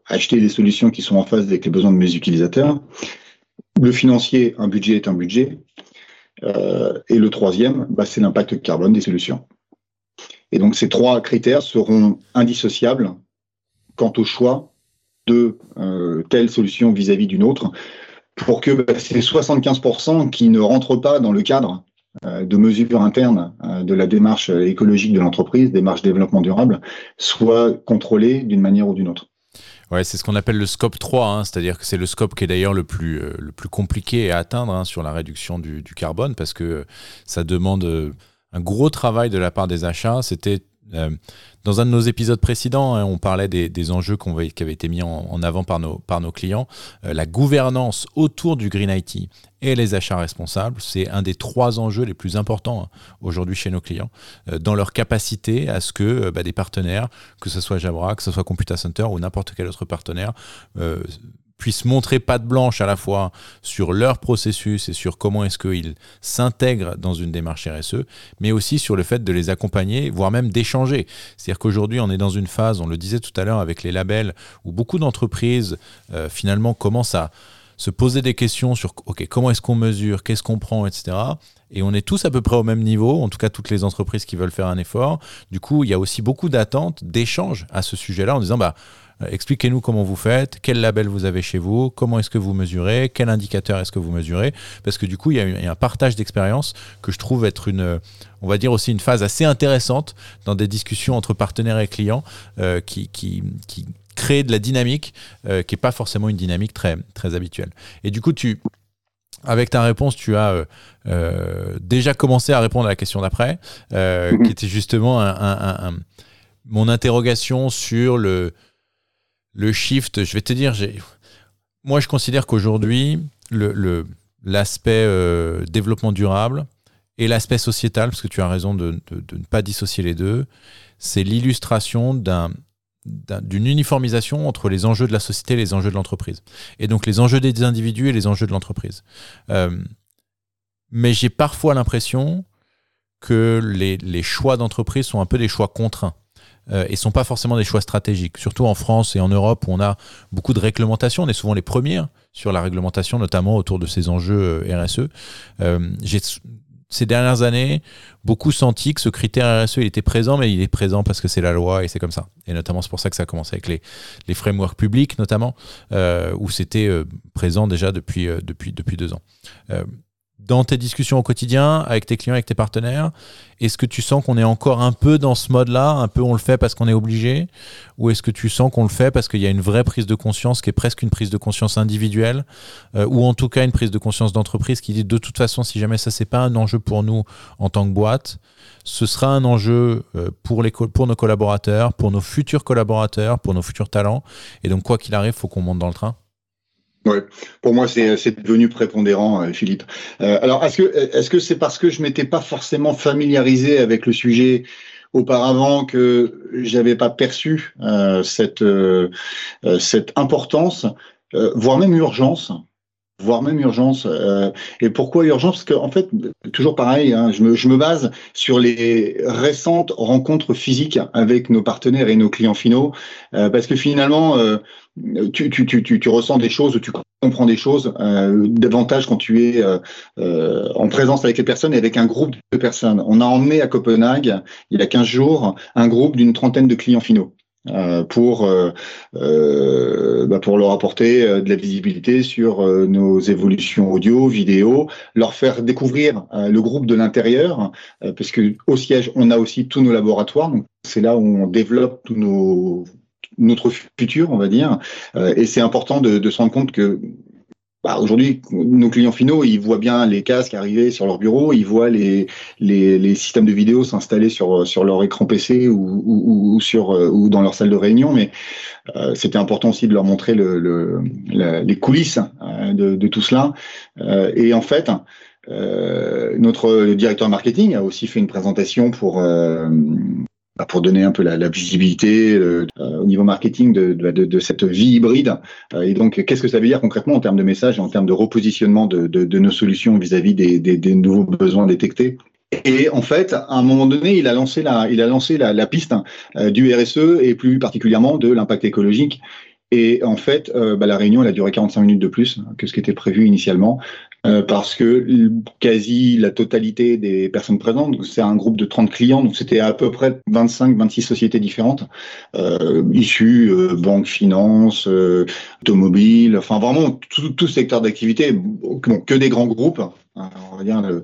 Speaker 2: Acheter les solutions qui sont en phase avec les besoins de mes utilisateurs. Le financier, un budget est un budget. Euh, et le troisième, bah, c'est l'impact carbone des solutions. Et donc ces trois critères seront indissociables quant au choix de euh, telle solution vis-à-vis d'une autre, pour que bah, ces 75% qui ne rentrent pas dans le cadre de mesures internes euh, de la démarche écologique de l'entreprise, démarche développement durable, soit contrôlée d'une manière ou d'une autre.
Speaker 1: Ouais, c'est ce qu'on appelle le scope 3, hein, c'est-à-dire que c'est le scope qui est d'ailleurs le plus, euh, le plus compliqué à atteindre hein, sur la réduction du, du, carbone parce que ça demande un gros travail de la part des achats. C'était euh, dans un de nos épisodes précédents, hein, on parlait des, enjeux qui avaient été mis en, avant par nos, clients. Euh, la gouvernance autour du Green IT et les achats responsables, c'est un des trois enjeux les plus importants hein, aujourd'hui chez nos clients, euh, dans leur capacité à ce que bah, des partenaires, que ce soit Jabra, que ce soit Computa Center ou n'importe quel autre partenaire, puissent montrer patte blanche à la fois sur leur processus et sur comment est-ce qu'ils s'intègrent dans une démarche RSE, mais aussi sur le fait de les accompagner, voire même d'échanger. C'est-à-dire qu'aujourd'hui, on est dans une phase, on le disait tout à l'heure avec les labels, où beaucoup d'entreprises euh, finalement commencent à se poser des questions sur comment est-ce qu'on mesure, qu'est-ce qu'on prend, etc. Et on est tous à peu près au même niveau, en tout cas toutes les entreprises qui veulent faire un effort. Du coup, il y a aussi beaucoup d'attentes, d'échanges à ce sujet-là en disant bah euh, expliquez-nous comment vous faites, quel label vous avez chez vous, comment est-ce que vous mesurez, quel indicateur est-ce que vous mesurez, parce que du coup, il y a, un partage d'expérience que je trouve être une, on va dire aussi une phase assez intéressante dans des discussions entre partenaires et clients euh, qui, qui, qui de la dynamique euh, qui n'est pas forcément une dynamique très, très habituelle. Et du coup, tu, avec ta réponse, tu as déjà commencé à répondre à la question d'après, mm-hmm. qui était justement mon interrogation sur le, le shift, je vais te dire, moi je considère qu'aujourd'hui, l'aspect le, développement durable et l'aspect sociétal, parce que tu as raison de, ne pas dissocier les deux, c'est l'illustration d'une uniformisation entre les enjeux de la société et les enjeux de l'entreprise. Et donc les enjeux des individus et les enjeux de l'entreprise. Euh, mais j'ai parfois l'impression que les, les choix d'entreprise sont un peu des choix contraints euh, et sont pas forcément des choix stratégiques. Surtout en France et en Europe où on a beaucoup de réglementation, on est souvent les premiers sur la réglementation, notamment autour de ces enjeux euh, RSE. Euh, j'ai ces dernières années beaucoup senti que ce critère RSE était présent, mais il est présent parce que c'est la loi et c'est comme ça. Et notamment c'est pour ça que ça a commencé avec les, frameworks publics notamment, euh, où c'était euh, présent déjà depuis, euh, deux ans dans tes discussions au quotidien avec tes clients, avec tes partenaires Est-ce que tu sens qu'on est encore un peu dans ce mode-là Un peu on le fait parce qu'on est obligé Ou est-ce que tu sens qu'on le fait parce qu'il y a une vraie prise de conscience qui est presque une prise de conscience individuelle euh, Ou en tout cas une prise de conscience d'entreprise qui dit de toute façon, si jamais ça, c'est pas un enjeu pour nous en tant que boîte, ce sera un enjeu euh, pour, les pour nos collaborateurs, pour nos futurs collaborateurs, pour nos futurs talents. Et donc, quoi qu'il arrive, faut qu'on monte dans le train
Speaker 2: Ouais, pour moi c'est devenu prépondérant, euh, Philippe. Euh, alors est-ce que est-ce que c'est parce que je m'étais pas forcément familiarisé avec le sujet auparavant que j'avais pas perçu euh, cette cette importance, voire même urgence voire même urgence. Euh, et pourquoi urgence? Parce qu'en en fait, toujours pareil, hein, je, me, je, me, base sur les récentes rencontres physiques avec nos partenaires et nos clients finaux, euh, parce que finalement, euh, tu, tu, tu, tu, ressens des choses, tu comprends des choses davantage quand tu es en présence avec les personnes et avec un groupe de personnes. On a emmené à Copenhague, il y a 15 jours, un groupe d'une trentaine de clients finaux. Euh, pour euh, euh, bah pour leur apporter de la visibilité sur nos évolutions audio, vidéo, leur faire découvrir le groupe de l'intérieur, parce que au siège on a aussi tous nos laboratoires, donc c'est là où on développe tous nos notre futur, on va dire, et c'est important de, de se rendre compte que bah, aujourd'hui, nos clients finaux, ils voient bien les casques arriver sur leur bureau, ils voient les, les, les systèmes de vidéo s'installer sur, sur leur écran PC ou, ou, ou, sur, ou dans leur salle de réunion, mais euh, c'était important aussi de leur montrer le, le, les coulisses euh, de, de, tout cela. Euh, et en fait, euh, notre directeur marketing a aussi fait une présentation pour bah, pour donner un peu la, la visibilité euh, au niveau marketing de, de, cette vie hybride. Euh, et donc, qu'est-ce que ça veut dire concrètement en termes de message et en termes de repositionnement de, nos solutions vis-à-vis des, nouveaux besoins détectés? Et en fait, à un moment donné, il a lancé la, piste euh, du RSE et plus particulièrement de l'impact écologique. Et en fait, euh, bah, la réunion elle a duré 45 minutes de plus que ce qui était prévu initialement. Euh, parce que quasi la totalité des personnes présentes, c'est un groupe de 30 clients, donc c'était à peu près 25-26 sociétés différentes, euh, issues euh, banque, finance, euh, automobile, enfin vraiment tout, tout secteur d'activité, bon, que des grands groupes. Hein, on va dire le,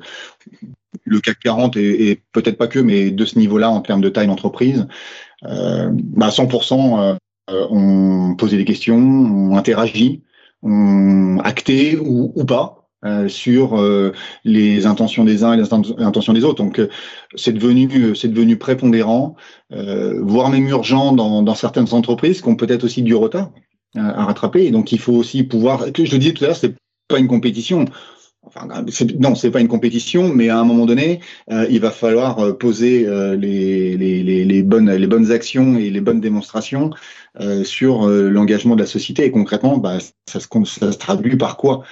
Speaker 2: le CAC 40 et, peut-être pas que, mais de ce niveau-là en termes de taille d'entreprise, euh, bah 100% ont posé des questions, ont interagi, ont acté ou, ou pas. Euh, sur euh, les intentions des uns et les intentions des autres. Donc euh, c'est devenu prépondérant, voire même urgent dans, dans certaines entreprises qui ont peut-être aussi du retard à rattraper. Et donc il faut aussi pouvoir. Je le disais tout à l'heure, c'est pas une compétition. Enfin, non, c'est pas une compétition, mais à un moment donné, il va falloir poser les, les, les, les, bonnes, les bonnes actions et les bonnes démonstrations sur l'engagement de la société. Et concrètement, bah, ça, se, ça se traduit par quoi?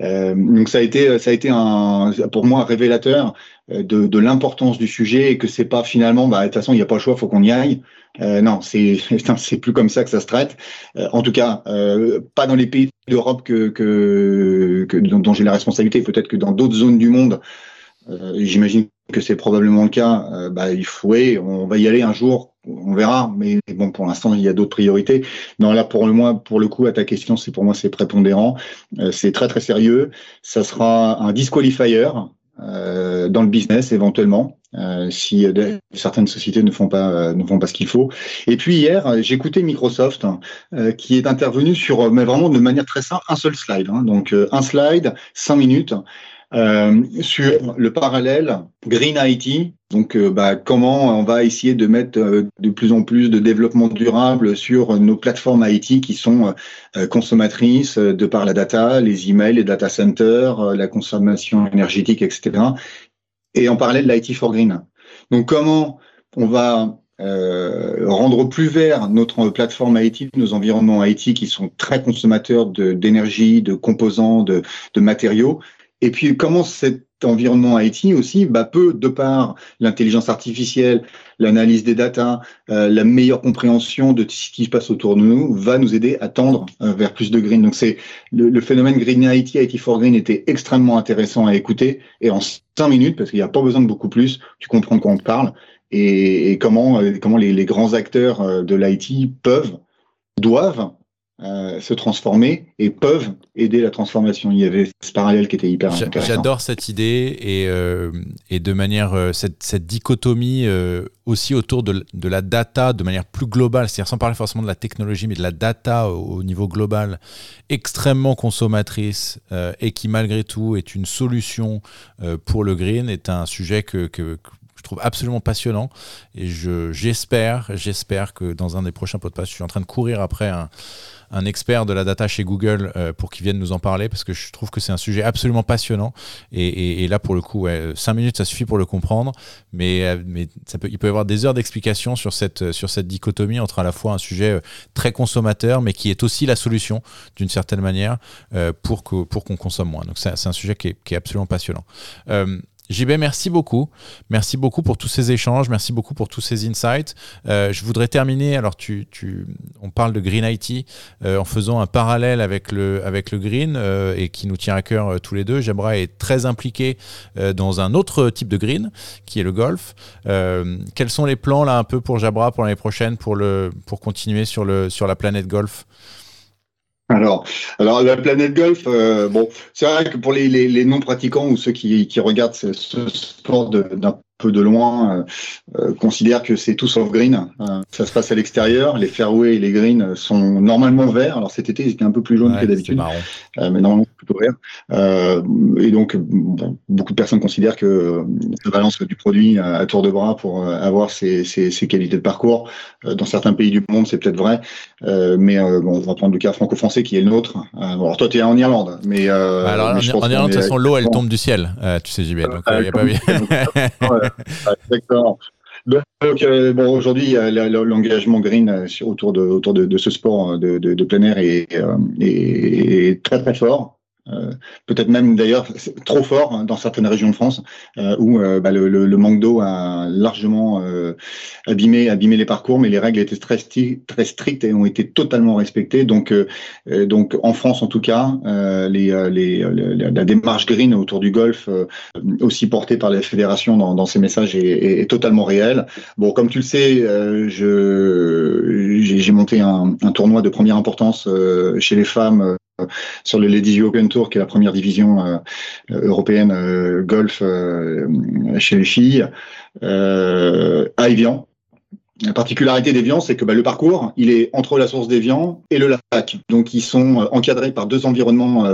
Speaker 2: Euh, donc ça a été, ça a été un, pour moi révélateur euh, de, de l'importance du sujet et que c'est pas finalement, bah, de toute façon il n'y a pas le choix, faut qu'on y aille. Euh, non, c'est c'est plus comme ça que ça se traite. Euh, en tout cas, euh, pas dans les pays d'Europe que, que, que, dont, j'ai la responsabilité, peut-être que dans d'autres zones du monde, euh, j'imagine que c'est probablement le cas, euh, bah, il faut, on va y aller un jour, on verra, mais bon, pour l'instant, il y a d'autres priorités. Non, là, pour le moins, pour le coup, à ta question, c'est pour moi, c'est prépondérant, euh, c'est très très sérieux. Ça sera un disqualifier euh, dans le business éventuellement. Euh, si certaines sociétés ne font pas ne font pas ce qu'il faut. Et puis hier, j'ai écouté Microsoft hein, qui est intervenu sur, mais vraiment de manière très simple, un seul slide. Hein. donc un slide, cinq minutes, euh, sur le parallèle Green IT. Donc, euh, bah, comment on va essayer de mettre euh, de plus en plus de développement durable sur nos plateformes IT qui sont consommatrices de par la data, les emails, les data centers, la consommation énergétique, etc. Et en parallèle, l'IT for Green. Donc, comment on va rendre plus vert notre plateforme IT, nos environnements IT qui sont très consommateurs d'énergie, de, composants, de, de matériaux, et puis comment cet environnement IT aussi bah, peut, de par l'intelligence artificielle, l'analyse des datas, euh, la meilleure compréhension de ce qui se passe autour de nous, va nous aider à tendre euh, vers plus de green. Donc c'est le, phénomène Green IT, IT for Green était extrêmement intéressant à écouter. Et en cinq minutes, parce qu'il n'y a pas besoin de beaucoup plus, tu comprends de quoi on parle et, comment, euh, comment les, les grands acteurs de l'IT peuvent, doivent euh, se transformer et peuvent aider la transformation. Il y avait ce parallèle qui était hyper intéressant.
Speaker 1: J'adore cette idée et, euh, et de manière euh, cette, cette, dichotomie aussi autour de, de, la data de manière plus globale, c'est-à-dire sans parler forcément de la technologie, mais de la data au, niveau global, extrêmement consommatrice et qui malgré tout est une solution pour le green, est un sujet que, que trouve absolument passionnant. Et j'espère, j'espère que dans un des prochains podcasts, je suis en train de courir après un, un expert de la data chez Google euh, pour qu'il vienne nous en parler parce que je trouve que c'est un sujet absolument passionnant. Et, et, là, pour le coup, ouais, 5 minutes, ça suffit pour le comprendre. Mais, euh, mais ça peut, il peut y avoir des heures d'explication sur cette, sur cette dichotomie entre à la fois un sujet euh, très consommateur, mais qui est aussi la solution d'une certaine manière pour qu'on pour qu'on consomme moins. Donc, c'est un sujet qui est, qui est absolument passionnant. JB, merci beaucoup. Merci beaucoup pour tous ces échanges. Merci beaucoup pour tous ces insights. Euh, je voudrais terminer. Alors, tu, tu, on parle de Green IT euh, en faisant un parallèle avec le, avec le Green euh, et qui nous tient à cœur tous les deux. Jabra est très impliqué dans un autre type de Green qui est le golf. quels sont les plans là un peu pour Jabra pour l'année prochaine pour, le, pour continuer sur, le, sur la planète golf?
Speaker 2: Alors, alors la planète golf, euh, bon, c'est vrai que pour les, non-pratiquants ou ceux qui, qui regardent ce, ce sport d'un peu de loin, euh, euh, considère que c'est tout sauf green. Euh, ça se passe à l'extérieur. Les fairways et les greens sont normalement verts. Alors cet été, ils étaient un peu plus jaunes que d'habitude, euh, mais normalement plutôt verts. Euh, et donc, beaucoup de personnes considèrent que la balance du produit à tour de bras pour avoir ces qualités de parcours. dans certains pays du monde, c'est peut-être vrai, mais bon, on va prendre le cas franco-français qui est le nôtre. alors toi, tu es en Irlande, mais,
Speaker 1: bah alors, en, Irlande, de toute façon, l'eau, elle tombe du ciel. tu sais, JB, donc il n'y a pas.
Speaker 2: Exactement. Donc, euh, bon, aujourd'hui, l'engagement green euh, autour de, ce sport euh, de, plein air est, est, très très fort. Euh, peut-être même d'ailleurs trop fort hein, dans certaines régions de France euh, où euh, bah, le, le, manque d'eau a largement abîmé, abîmé les parcours, mais les règles étaient très, très strictes et ont été totalement respectées. Donc, donc en France en tout cas, les, les, la démarche green autour du golf, aussi portée par les fédérations dans, dans ces messages, est, est, totalement réelle. Bon, comme tu le sais, je j'ai monté un, un, tournoi de première importance chez les femmes sur le Ladies European Tour, qui est la première division euh, européenne euh, golf euh, chez les filles, à Evian. La particularité d'Evian, c'est que bah, le parcours, il est entre la source d'Evian et le lac. Donc, ils sont encadrés par deux environnements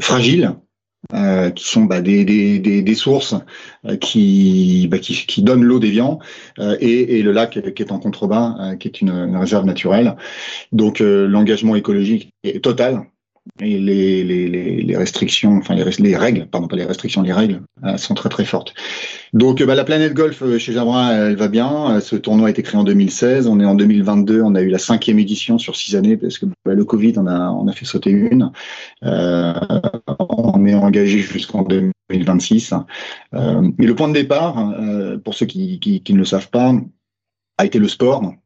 Speaker 2: fragiles euh, qui sont bah, des, des, des, sources euh, qui, bah, qui, qui, donnent l'eau des viands, euh, et, et, le lac qui est en contrebas, qui est une, réserve naturelle. Donc l'engagement écologique est total et les, les, les, restrictions, enfin les, les, règles, pardon pas les restrictions, les règles euh, sont très très fortes. Donc bah, la planète golf euh, chez Jabra, elle va bien. Euh, ce tournoi a été créé en 2016. On est en 2022. On a eu la cinquième édition sur six années parce que bah, le Covid, on a on a fait sauter une. Euh, on est engagé jusqu'en 2026. Euh, mais le point de départ, pour ceux qui, qui, qui ne le savent pas, a été le sport Euh,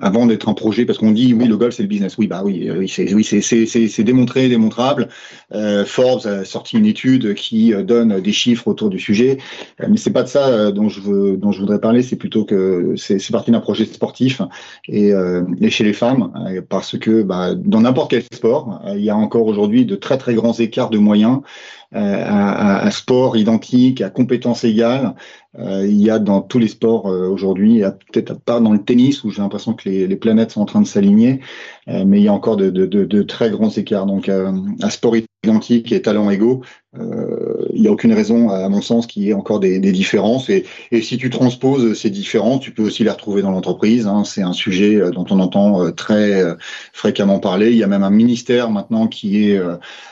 Speaker 2: avant d'être un projet, parce qu'on dit oui, le golf c'est le business. Oui, bah oui, oui, c'est oui, c'est démontré, démontrable. Euh, Forbes a sorti une étude qui euh, donne des chiffres autour du sujet, euh, mais c'est pas de ça dont je veux, dont je voudrais parler. C'est plutôt que c'est parti d'un projet sportif et, et, chez les femmes, parce que bah, dans n'importe quel sport, il y a encore aujourd'hui de très très grands écarts de moyens. À, à, sport identique, à compétences égales, euh, il y a dans tous les sports euh, aujourd'hui, peut-être à part dans le tennis où j'ai l'impression que les, planètes sont en train de s'aligner, euh, mais il y a encore de, de, de, de très grands écarts. Donc, un sport identique et talents égaux, euh, il n'y a aucune raison, à mon sens, qu'il y ait encore des, des différences. Et, et, si tu transposes ces différences, tu peux aussi les retrouver dans l'entreprise. Hein. C'est un sujet euh, dont on entend euh, très euh, fréquemment parler. Il y a même un ministère maintenant qui est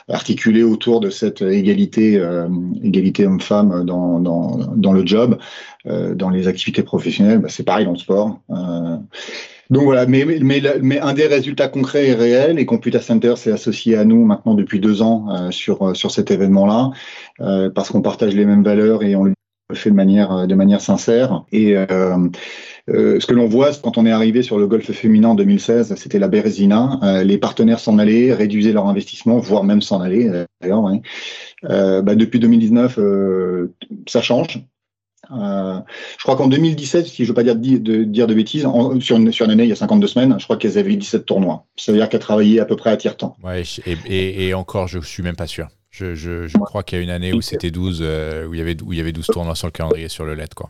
Speaker 2: articulé autour de cette égalité, égalité homme-femme dans, dans, dans, le job, dans les activités professionnelles. Bah, c'est pareil dans le sport. Donc voilà, mais, mais, mais, un des résultats concrets et réels, et Computer Center s'est associé à nous maintenant depuis deux ans euh, sur, euh, sur cet événement-là, euh, parce qu'on partage les mêmes valeurs et on le fait de manière, de manière sincère. Et euh, ce que l'on voit quand on est arrivé sur le golf féminin en 2016, c'était la Bérésina. les partenaires s'en allaient, réduisaient leur investissement, voire même s'en allaient d'ailleurs. Bah, depuis 2019, ça change. Euh, je crois qu'en 2017, si je ne veux pas dire de, dire de bêtises, sur, une, sur, une, année, il y a 52 semaines, je crois qu'elles avaient 17 tournois. Ça veut dire qu'elles travaillaient à peu près à tiers-temps.
Speaker 1: Ouais, et, et, encore, je ne suis même pas sûr. Je, je, je crois qu'il y a une année où c'était 12, euh, où, il y avait, où il y avait 12 tournois sur le calendrier sur le LED. Quoi.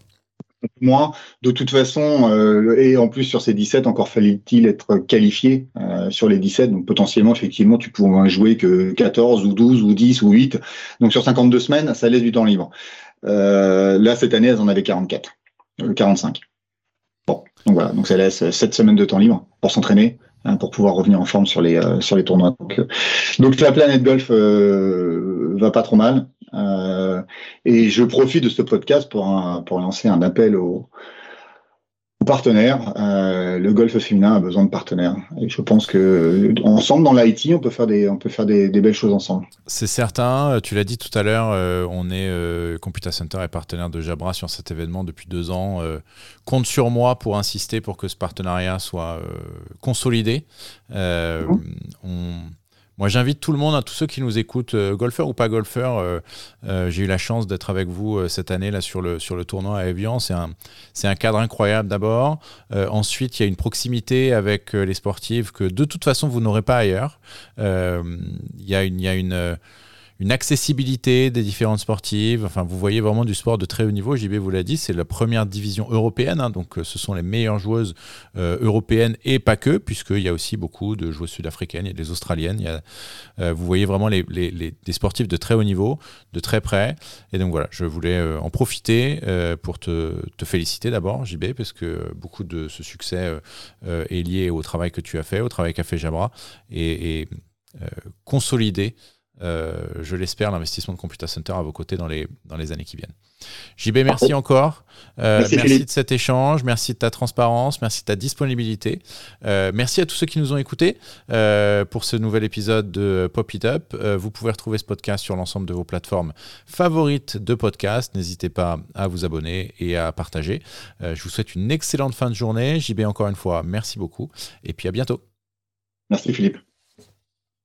Speaker 2: Moi, de toute façon, euh, et en plus sur ces 17, encore fallait-il être qualifié euh, sur les 17. Donc potentiellement, effectivement, tu pouvais jouer que 14 ou 12 ou 10 ou 8. Donc sur 52 semaines, ça laisse du temps libre. Euh, là, cette année, elles en avaient 44, 45. Euh, bon, donc voilà, donc ça laisse 7 semaines de temps libre pour s'entraîner, hein, pour pouvoir revenir en forme sur les, euh, sur les tournois. Donc, donc la planète golf va pas trop mal. et je profite de ce podcast pour, un, pour lancer un appel aux, partenaires. Euh, le golf féminin a besoin de partenaires. Et je pense que ensemble, dans l'IT, on peut faire des, on peut faire des, belles choses ensemble.
Speaker 1: C'est certain. Euh, tu l'as dit tout à l'heure, euh, on est Computer Center est partenaire de Jabra sur cet événement depuis deux ans. compte sur moi pour insister pour que ce partenariat soit consolidé. Mmh. On moi, j'invite tout le monde, à tous ceux qui nous écoutent, euh, golfeurs ou pas golfeurs. Euh, euh, j'ai eu la chance d'être avec vous cette année là sur le, sur le tournoi à Evian. C'est un, un cadre incroyable d'abord. ensuite, il y a une proximité avec les sportives que de toute façon vous n'aurez pas ailleurs. Il y a une une accessibilité des différentes sportives. Enfin, vous voyez vraiment du sport de très haut niveau. JB vous l'a dit, c'est la première division européenne. Hein, donc, euh, ce sont les meilleures joueuses euh, européennes et pas que, puisqu'il y a aussi beaucoup de joueuses sud-africaines, il y a des australiennes. Euh, vous voyez vraiment les, les, sportifs de très haut niveau, de très près. Et donc, voilà, je voulais en profiter pour te, te féliciter d'abord, JB, parce que beaucoup de ce succès est lié au travail que tu as fait, au travail qu'a fait Jabra, et, et consolider je l'espère, l'investissement de Computer Center à vos côtés dans les, dans les années qui viennent. JB, merci encore. Euh, merci, de cet échange, merci de ta transparence, merci de ta disponibilité. Euh, merci à tous ceux qui nous ont écoutés pour ce nouvel épisode de Pop It Up. vous pouvez retrouver ce podcast sur l'ensemble de vos plateformes favorites de podcast. N'hésitez pas à vous abonner et à partager. je vous souhaite une excellente fin de journée. JB, encore une fois, merci beaucoup. Et puis à bientôt.
Speaker 2: Merci Philippe.